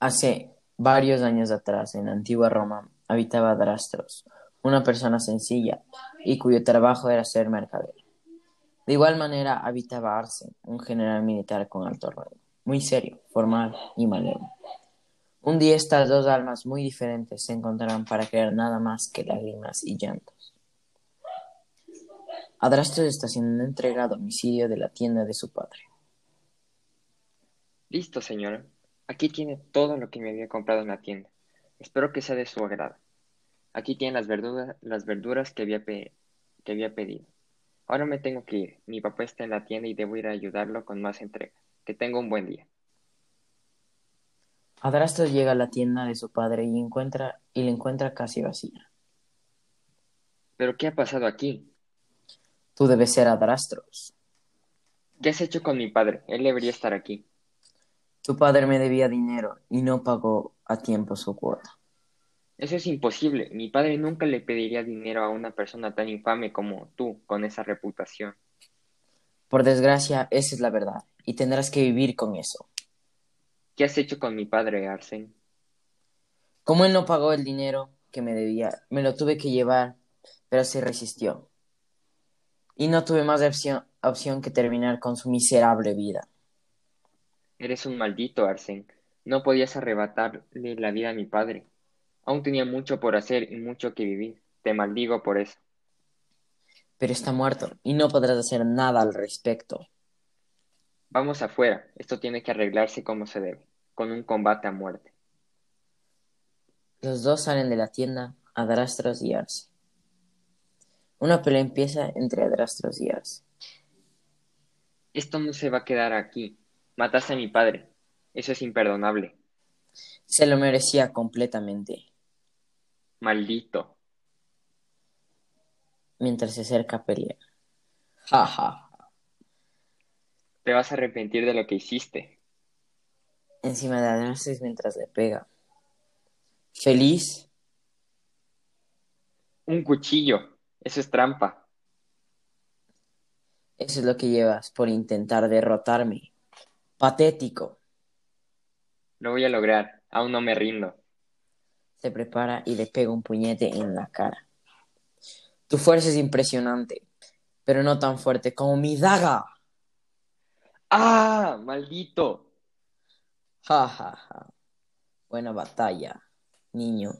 Hace varios años atrás, en la antigua Roma, habitaba Drastros, una persona sencilla y cuyo trabajo era ser mercader. De igual manera habitaba Arce, un general militar con alto rango, muy serio, formal y malévolo. Un día estas dos almas muy diferentes se encontraron para crear nada más que lágrimas y llantos. Adrastos está siendo entregado a domicilio de la tienda de su padre. Listo, señora. Aquí tiene todo lo que me había comprado en la tienda. Espero que sea de su agrado. Aquí tiene las verduras, las verduras que había, que había pedido. Ahora me tengo que ir. Mi papá está en la tienda y debo ir a ayudarlo con más entrega. Que tenga un buen día. Adrastos llega a la tienda de su padre y encuentra y la encuentra casi vacía. ¿Pero qué ha pasado aquí? Tú debes ser Adrastros. ¿Qué has hecho con mi padre? Él debería estar aquí. Tu padre me debía dinero y no pagó a tiempo su cuota. Eso es imposible. Mi padre nunca le pediría dinero a una persona tan infame como tú, con esa reputación. Por desgracia, esa es la verdad, y tendrás que vivir con eso. ¿Qué has hecho con mi padre, Arsen? Como él no pagó el dinero que me debía, me lo tuve que llevar, pero se resistió. Y no tuve más opción, opción que terminar con su miserable vida. Eres un maldito, Arsen. No podías arrebatarle la vida a mi padre. Aún tenía mucho por hacer y mucho que vivir. Te maldigo por eso. Pero está muerto y no podrás hacer nada al respecto. Vamos afuera. Esto tiene que arreglarse como se debe, con un combate a muerte. Los dos salen de la tienda, Adrastros y Arce. Una pelea empieza entre Adrastros y Arce. Esto no se va a quedar aquí. Mataste a mi padre. Eso es imperdonable. Se lo merecía completamente. Maldito. Mientras se acerca a pelear. Ja, ja, ja. Te vas a arrepentir de lo que hiciste. Encima de Adrastos mientras le pega. ¿Feliz? Un cuchillo. Eso es trampa. Eso es lo que llevas por intentar derrotarme. Patético. Lo voy a lograr. Aún no me rindo. Se prepara y le pega un puñete en la cara. Tu fuerza es impresionante, pero no tan fuerte como mi daga. ¡Ah! ¡Maldito! Ja, ja, ja. Buena batalla, niño.